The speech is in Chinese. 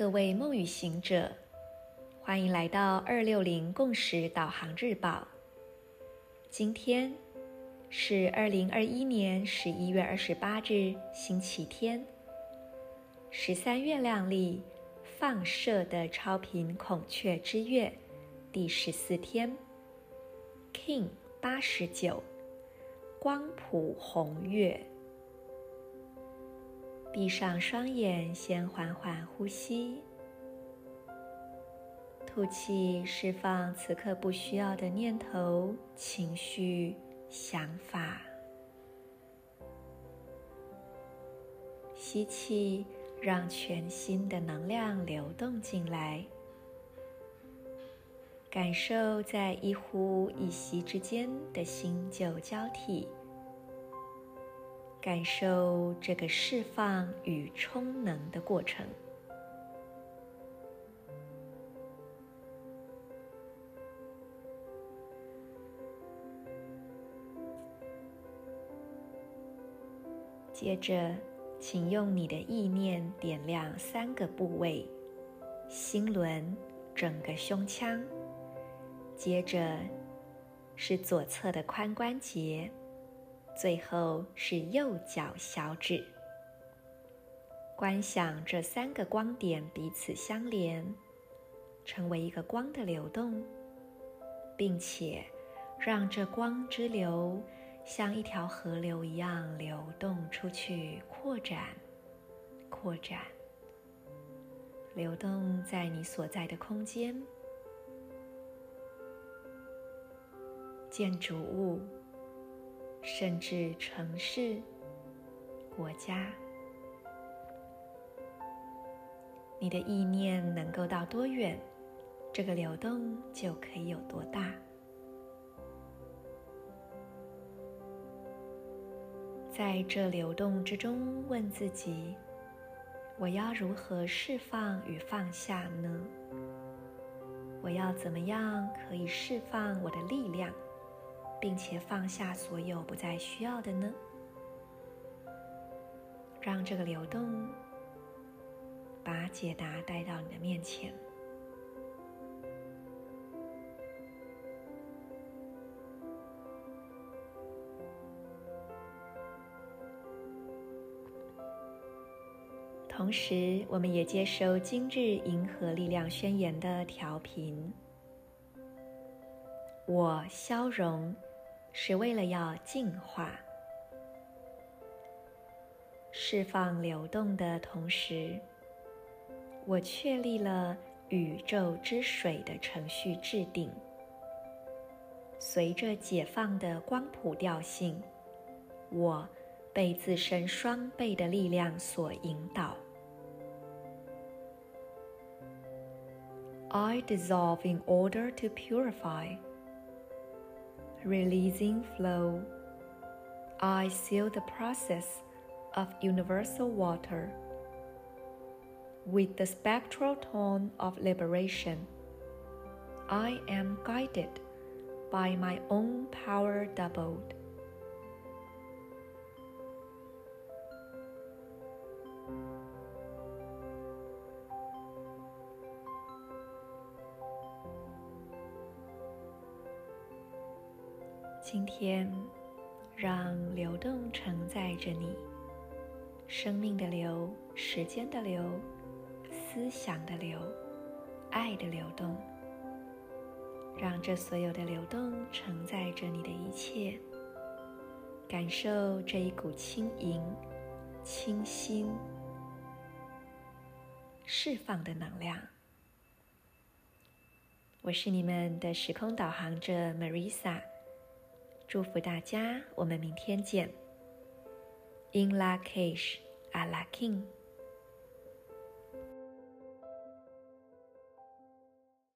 各位梦与行者，欢迎来到二六零共识导航日报。今天是二零二一年十一月二十八日，星期天。十三月亮里放射的超频孔雀之月第十四天，King 八十九，光谱红月。闭上双眼，先缓缓呼吸，吐气，释放此刻不需要的念头、情绪、想法。吸气，让全新的能量流动进来，感受在一呼一吸之间的新旧交替。感受这个释放与充能的过程。接着，请用你的意念点亮三个部位：心轮、整个胸腔，接着是左侧的髋关节。最后是右脚小指，观想这三个光点彼此相连，成为一个光的流动，并且让这光之流像一条河流一样流动出去，扩展、扩展，流动在你所在的空间、建筑物。甚至城市、国家，你的意念能够到多远，这个流动就可以有多大。在这流动之中，问自己：我要如何释放与放下呢？我要怎么样可以释放我的力量？并且放下所有不再需要的呢？让这个流动把解答带到你的面前。同时，我们也接收今日银河力量宣言的调频。我消融。是为了要净化、释放流动的同时，我确立了宇宙之水的程序制定。随着解放的光谱调性，我被自身双倍的力量所引导。I dissolve in order to purify. Releasing flow, I seal the process of universal water with the spectral tone of liberation. I am guided by my own power doubled. 今天，让流动承载着你，生命的流，时间的流，思想的流，爱的流动。让这所有的流动承载着你的一切，感受这一股轻盈、清新、释放的能量。我是你们的时空导航者 Marisa。祝福大家，我们明天见。In Lak'ech, Ala K'in。